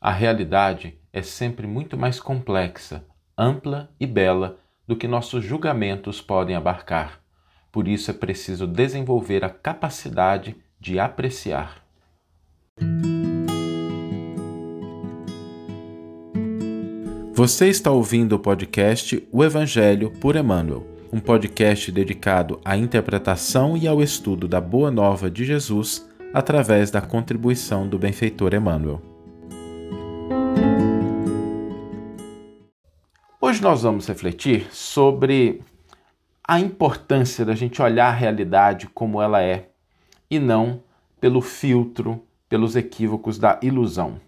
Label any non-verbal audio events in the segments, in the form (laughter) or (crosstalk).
A realidade é sempre muito mais complexa, ampla e bela do que nossos julgamentos podem abarcar. Por isso é preciso desenvolver a capacidade de apreciar. Você está ouvindo o podcast O Evangelho por Emmanuel, um podcast dedicado à interpretação e ao estudo da Boa Nova de Jesus através da contribuição do benfeitor Emmanuel. Hoje nós vamos refletir sobre a importância da gente olhar a realidade como ela é e não pelo filtro, pelos equívocos da ilusão.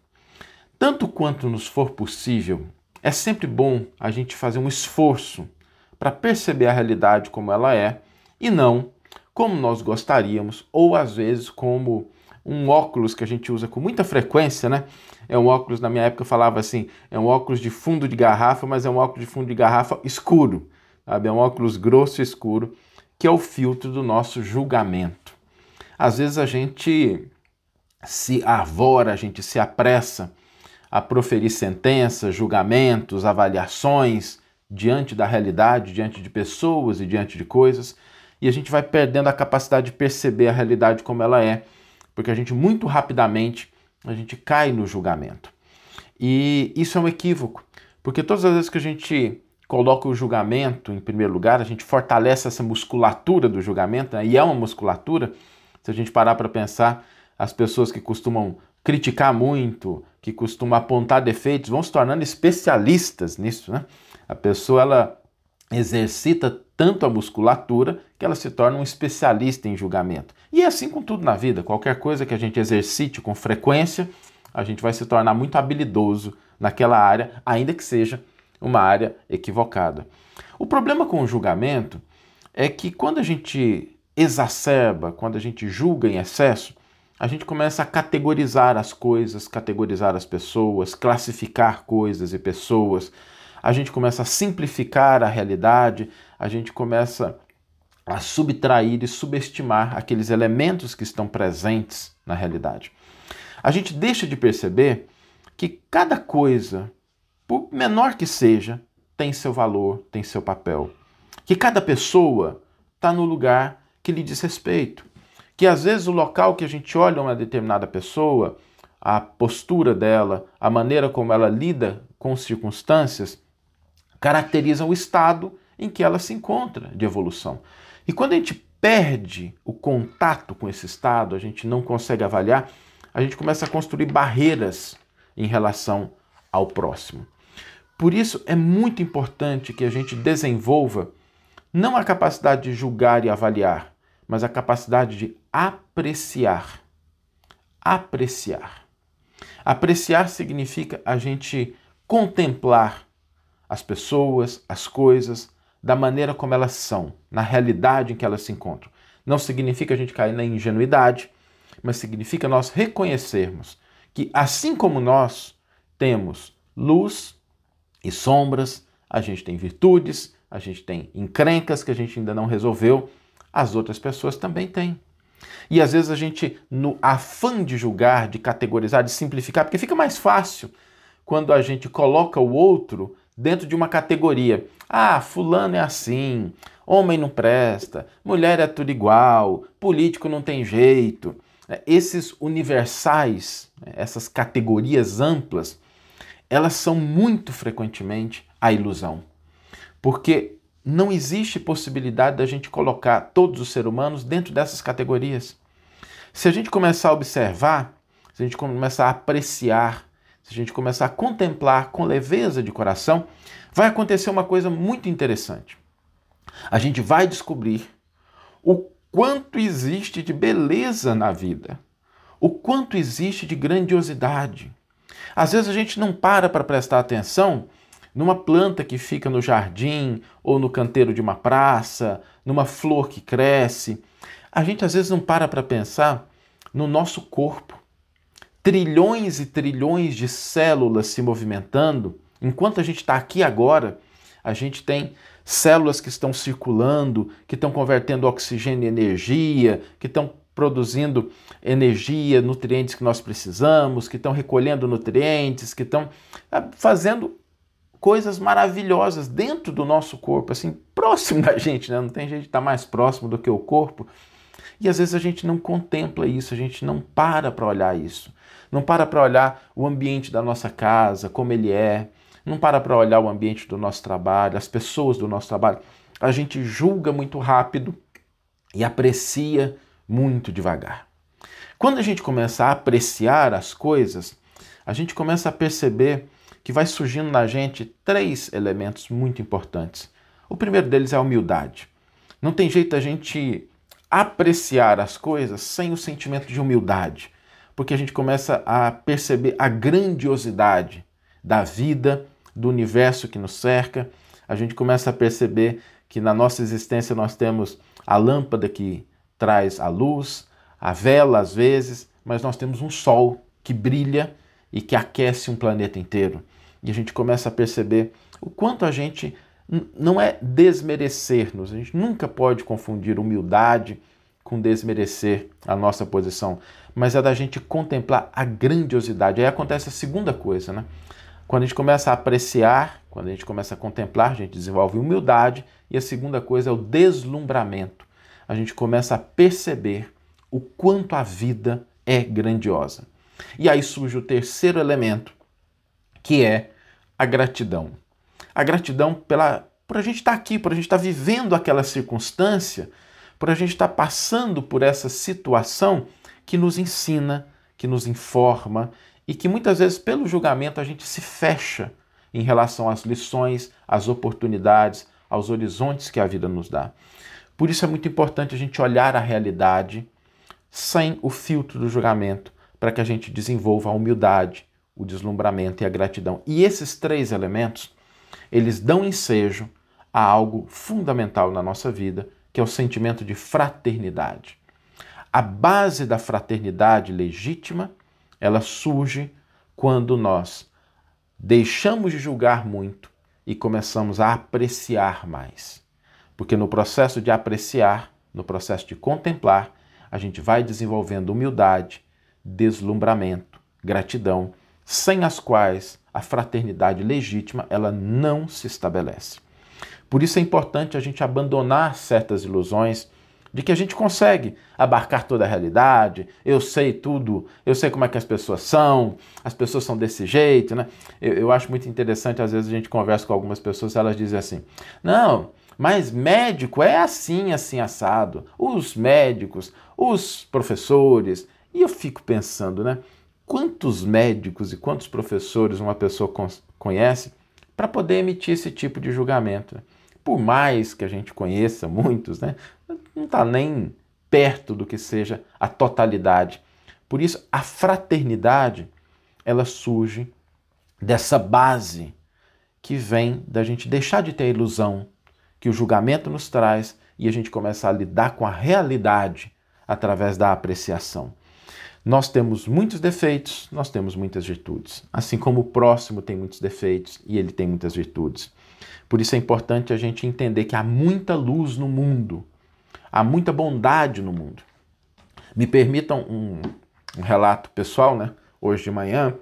Tanto quanto nos for possível, é sempre bom a gente fazer um esforço para perceber a realidade como ela é e não como nós gostaríamos, ou às vezes como um óculos que a gente usa com muita frequência, né? É um óculos, na minha época eu falava assim, é um óculos de fundo de garrafa, mas é um óculos de fundo de garrafa escuro, sabe? É um óculos grosso e escuro, que é o filtro do nosso julgamento. Às vezes a gente se arvora, a gente se apressa a proferir sentenças, julgamentos, avaliações diante da realidade, diante de pessoas e diante de coisas, e a gente vai perdendo a capacidade de perceber a realidade como ela é, porque a gente muito rapidamente a gente cai no julgamento. E isso é um equívoco, porque todas as vezes que a gente coloca o julgamento em primeiro lugar, a gente fortalece essa musculatura do julgamento, né? e é uma musculatura, se a gente parar para pensar, as pessoas que costumam criticar muito, que costumam apontar defeitos, vão se tornando especialistas nisso, né? A pessoa ela exercita tanto a musculatura que ela se torna um especialista em julgamento. E é assim com tudo na vida, qualquer coisa que a gente exercite com frequência, a gente vai se tornar muito habilidoso naquela área, ainda que seja uma área equivocada. O problema com o julgamento é que quando a gente exacerba, quando a gente julga em excesso, a gente começa a categorizar as coisas, categorizar as pessoas, classificar coisas e pessoas, a gente começa a simplificar a realidade, a gente começa a subtrair e subestimar aqueles elementos que estão presentes na realidade. A gente deixa de perceber que cada coisa, por menor que seja, tem seu valor, tem seu papel. Que cada pessoa está no lugar que lhe diz respeito. Que às vezes o local que a gente olha uma determinada pessoa, a postura dela, a maneira como ela lida com circunstâncias, caracterizam o estado em que ela se encontra de evolução. E quando a gente perde o contato com esse estado, a gente não consegue avaliar, a gente começa a construir barreiras em relação ao próximo. Por isso é muito importante que a gente desenvolva não a capacidade de julgar e avaliar, mas a capacidade de apreciar. Apreciar. Apreciar significa a gente contemplar as pessoas, as coisas, da maneira como elas são, na realidade em que elas se encontram. Não significa a gente cair na ingenuidade, mas significa nós reconhecermos que, assim como nós temos luz e sombras, a gente tem virtudes, a gente tem encrencas que a gente ainda não resolveu, as outras pessoas também têm. E às vezes a gente, no afã de julgar, de categorizar, de simplificar, porque fica mais fácil quando a gente coloca o outro dentro de uma categoria. Ah, fulano é assim, homem não presta, mulher é tudo igual, político não tem jeito. É, esses universais, né, essas categorias amplas, elas são muito frequentemente a ilusão. Porque não existe possibilidade da gente colocar todos os seres humanos dentro dessas categorias. Se a gente começar a observar, se a gente começar a apreciar se a gente começar a contemplar com leveza de coração, vai acontecer uma coisa muito interessante. A gente vai descobrir o quanto existe de beleza na vida, o quanto existe de grandiosidade. Às vezes a gente não para para prestar atenção numa planta que fica no jardim ou no canteiro de uma praça, numa flor que cresce. A gente às vezes não para para pensar no nosso corpo trilhões e trilhões de células se movimentando, enquanto a gente está aqui agora, a gente tem células que estão circulando, que estão convertendo oxigênio em energia, que estão produzindo energia, nutrientes que nós precisamos, que estão recolhendo nutrientes, que estão ah, fazendo coisas maravilhosas dentro do nosso corpo, assim, próximo (laughs) da gente, né? Não tem gente que está mais próximo do que o corpo. E às vezes a gente não contempla isso, a gente não para para olhar isso. Não para para olhar o ambiente da nossa casa, como ele é. Não para para olhar o ambiente do nosso trabalho, as pessoas do nosso trabalho. A gente julga muito rápido e aprecia muito devagar. Quando a gente começa a apreciar as coisas, a gente começa a perceber que vai surgindo na gente três elementos muito importantes. O primeiro deles é a humildade. Não tem jeito a gente apreciar as coisas sem o sentimento de humildade, porque a gente começa a perceber a grandiosidade da vida, do universo que nos cerca, a gente começa a perceber que na nossa existência nós temos a lâmpada que traz a luz, a vela às vezes, mas nós temos um sol que brilha e que aquece um planeta inteiro. E a gente começa a perceber o quanto a gente não é desmerecer-nos, a gente nunca pode confundir humildade com desmerecer a nossa posição, mas é da gente contemplar a grandiosidade. Aí acontece a segunda coisa, né? Quando a gente começa a apreciar, quando a gente começa a contemplar, a gente desenvolve humildade, e a segunda coisa é o deslumbramento. A gente começa a perceber o quanto a vida é grandiosa. E aí surge o terceiro elemento, que é a gratidão. A gratidão pela, por a gente estar aqui, por a gente estar vivendo aquela circunstância, por a gente estar passando por essa situação que nos ensina, que nos informa e que muitas vezes, pelo julgamento, a gente se fecha em relação às lições, às oportunidades, aos horizontes que a vida nos dá. Por isso é muito importante a gente olhar a realidade sem o filtro do julgamento, para que a gente desenvolva a humildade, o deslumbramento e a gratidão. E esses três elementos, eles dão ensejo a algo fundamental na nossa vida, que é o sentimento de fraternidade. A base da fraternidade legítima, ela surge quando nós deixamos de julgar muito e começamos a apreciar mais. Porque no processo de apreciar, no processo de contemplar, a gente vai desenvolvendo humildade, deslumbramento, gratidão sem as quais a fraternidade legítima ela não se estabelece. Por isso é importante a gente abandonar certas ilusões de que a gente consegue abarcar toda a realidade, eu sei tudo, eu sei como é que as pessoas são, as pessoas são desse jeito, né? Eu, eu acho muito interessante, às vezes a gente conversa com algumas pessoas elas dizem assim, não, mas médico é assim, assim, assado. Os médicos, os professores. E eu fico pensando, né? Quantos médicos e quantos professores uma pessoa conhece para poder emitir esse tipo de julgamento. Né? Por mais que a gente conheça muitos, né, não está nem perto do que seja a totalidade. Por isso, a fraternidade ela surge dessa base que vem da gente deixar de ter a ilusão que o julgamento nos traz e a gente começar a lidar com a realidade através da apreciação. Nós temos muitos defeitos, nós temos muitas virtudes. Assim como o próximo tem muitos defeitos e ele tem muitas virtudes. Por isso é importante a gente entender que há muita luz no mundo, há muita bondade no mundo. Me permitam um, um relato pessoal, né? Hoje de manhã,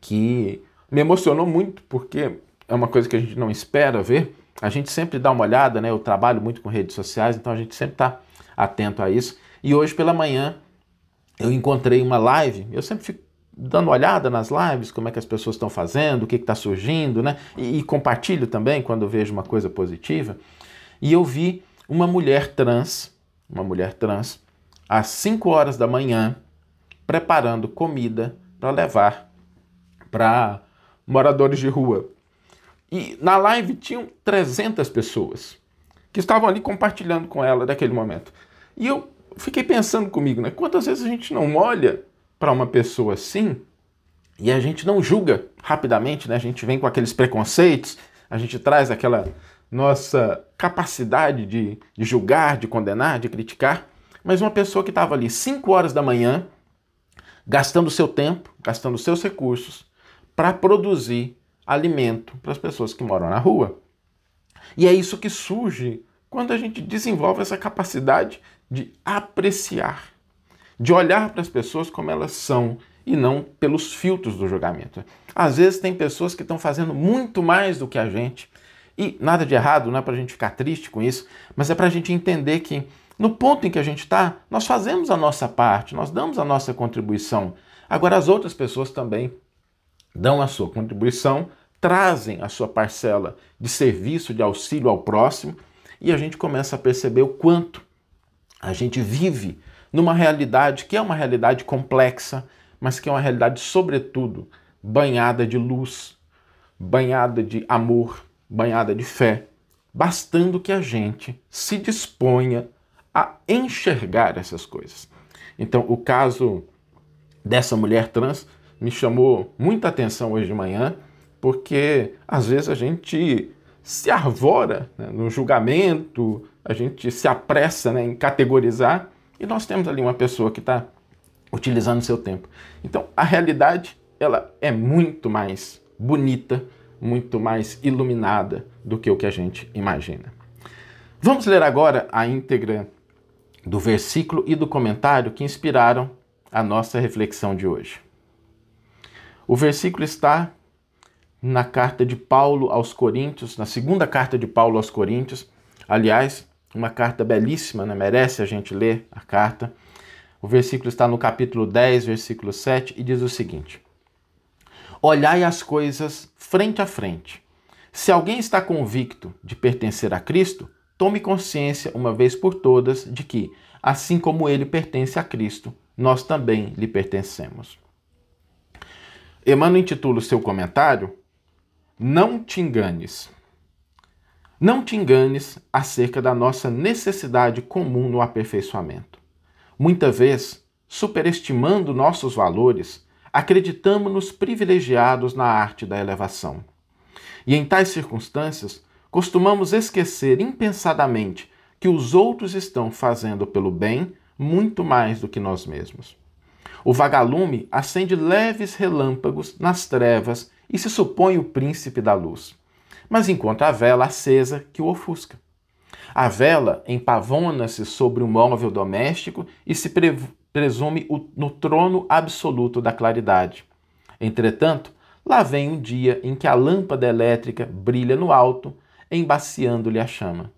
que me emocionou muito, porque é uma coisa que a gente não espera ver. A gente sempre dá uma olhada, né? Eu trabalho muito com redes sociais, então a gente sempre está atento a isso. E hoje pela manhã eu encontrei uma live, eu sempre fico dando olhada nas lives, como é que as pessoas estão fazendo, o que está surgindo, né? E, e, compartilho também quando vejo uma coisa positiva. E eu vi uma mulher trans, uma mulher trans, às 5 horas da manhã, preparando comida para levar para moradores de rua. E na live tinham 300 pessoas que estavam ali compartilhando com ela daquele momento. E eu fiquei pensando comigo, né? Quantas vezes a gente não olha para uma pessoa assim e a gente não julga rapidamente, né? A gente vem com aqueles preconceitos, a gente traz aquela nossa capacidade de, de julgar, de condenar, de criticar. Mas uma pessoa que estava ali 5 horas da manhã, gastando seu tempo, gastando seus recursos para produzir alimento para as pessoas que moram na rua. E é isso que surge quando a gente desenvolve essa capacidade de apreciar. de olhar para as pessoas como elas são e não pelos filtros do julgamento. Às vezes tem pessoas que estão fazendo muito mais do que a gente e nada de errado, não é para a gente ficar triste com isso, mas é para a gente entender que no ponto em que a gente está, nós fazemos a nossa parte, nós damos a nossa contribuição. Agora, as outras pessoas também dão a sua contribuição, trazem a sua parcela de serviço, de auxílio ao próximo, e a gente começa a perceber o quanto a gente vive numa realidade que é uma realidade complexa, mas que é uma realidade, sobretudo, banhada de luz, banhada de amor, banhada de fé, bastando que a gente se disponha a enxergar essas coisas. Então, o caso dessa mulher trans me chamou muita atenção hoje de manhã, porque às vezes a gente se arvora né, no julgamento, a gente se apressa né, em categorizar, e nós temos ali uma pessoa que está utilizando seu tempo. Então, a realidade ela é muito mais bonita, muito mais iluminada do que o que a gente imagina. Vamos ler agora a íntegra do versículo e do comentário que inspiraram a nossa reflexão de hoje. O versículo está na carta de Paulo aos Coríntios, na segunda carta de Paulo aos Coríntios. Aliás, uma carta belíssima, né? merece a gente ler a carta. O versículo está no capítulo 10, versículo 7, e diz o seguinte: Olhai as coisas frente a frente. Se alguém está convicto de pertencer a Cristo, tome consciência, uma vez por todas, de que, assim como ele pertence a Cristo, nós também lhe pertencemos. Emmanuel intitula o seu comentário Não te enganes. Não te enganes acerca da nossa necessidade comum no aperfeiçoamento. Muita vez, superestimando nossos valores, acreditamos-nos privilegiados na arte da elevação. E em tais circunstâncias, costumamos esquecer impensadamente que os outros estão fazendo pelo bem muito mais do que nós mesmos. O vagalume acende leves relâmpagos nas trevas e se supõe o príncipe da luz, mas encontra a vela acesa que o ofusca. A vela empavona-se sobre o móvel doméstico e se presume no trono absoluto da claridade. Entretanto, lá vem um dia em que a lâmpada elétrica brilha no alto, embaciando-lhe a chama.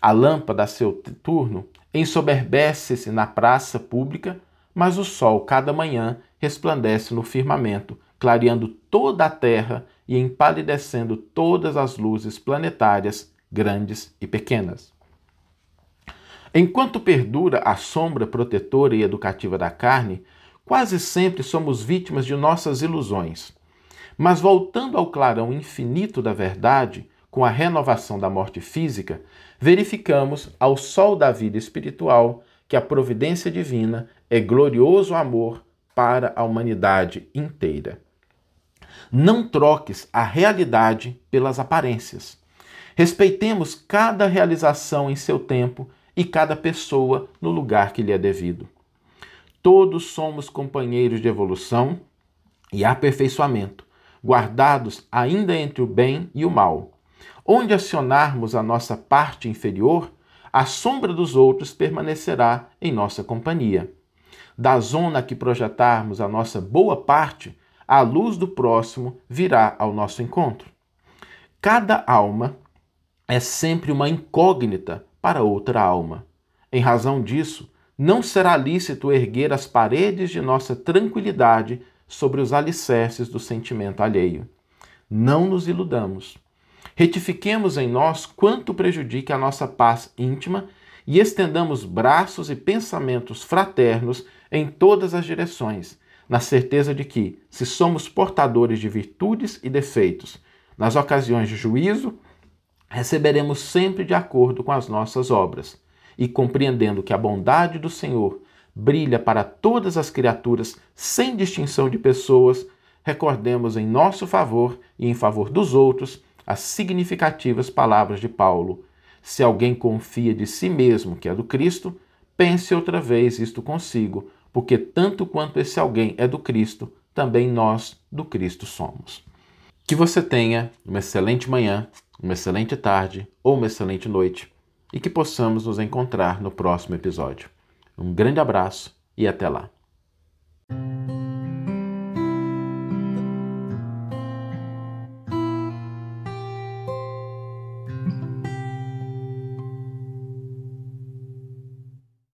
A lâmpada, a seu turno, ensoberbece-se na praça pública, mas o sol, cada manhã, resplandece no firmamento, clareando toda a terra e empalidecendo todas as luzes planetárias, grandes e pequenas. Enquanto perdura a sombra protetora e educativa da carne, quase sempre somos vítimas de nossas ilusões. Mas voltando ao clarão infinito da verdade, com a renovação da morte física, verificamos ao sol da vida espiritual que a providência divina é glorioso amor para a humanidade inteira. Não troques a realidade pelas aparências. Respeitemos cada realização em seu tempo e cada pessoa no lugar que lhe é devido. Todos somos companheiros de evolução e aperfeiçoamento, guardados ainda entre o bem e o mal. Onde acionarmos a nossa parte inferior, a sombra dos outros permanecerá em nossa companhia. Da zona que projetarmos a nossa boa parte, a luz do próximo virá ao nosso encontro. Cada alma é sempre uma incógnita para outra alma. Em razão disso, não será lícito erguer as paredes de nossa tranquilidade sobre os alicerces do sentimento alheio. Não nos iludamos. Retifiquemos em nós quanto prejudica a nossa paz íntima e estendamos braços e pensamentos fraternos em todas as direções, na certeza de que, se somos portadores de virtudes e defeitos, nas ocasiões de juízo, receberemos sempre de acordo com as nossas obras. E compreendendo que a bondade do Senhor brilha para todas as criaturas, sem distinção de pessoas, recordemos em nosso favor e em favor dos outros as significativas palavras de Paulo. Se alguém confia de si mesmo que é do Cristo, pense outra vez isto consigo, porque tanto quanto esse alguém é do Cristo, também nós do Cristo somos. Que você tenha uma excelente manhã uma excelente tarde ou uma excelente noite e que possamos nos encontrar no próximo episódio. Um grande abraço e até lá.